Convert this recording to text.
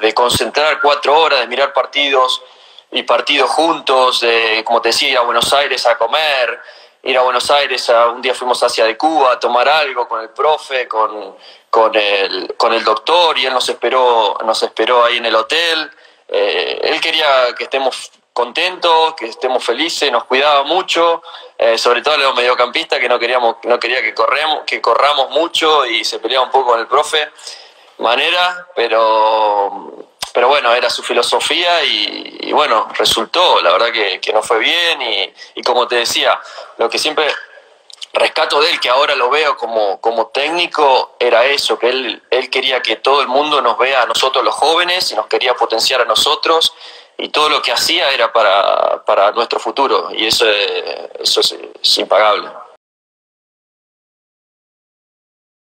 de, concentrar cuatro horas, de mirar partidos y partidos juntos, de, como te decía, ir a Buenos Aires a comer, ir a Buenos Aires, a, un día fuimos hacia de Cuba a tomar algo con el profe, con, con, el, con el doctor, y él nos esperó, nos esperó ahí en el hotel. Eh, él quería que estemos contentos, que estemos felices, nos cuidaba mucho, eh, sobre todo los mediocampistas que no queríamos, no quería que corremos, que corramos mucho y se peleaba un poco con el profe Manera, pero pero bueno, era su filosofía y, bueno, resultó, la verdad que, no fue bien y, y, como te decía, lo que siempre rescato de él, que ahora lo veo como, como técnico, era eso, que él, él quería que todo el mundo nos vea a nosotros los jóvenes y nos quería potenciar a nosotros y todo lo que hacía era para, para nuestro futuro y eso, eso es, es impagable.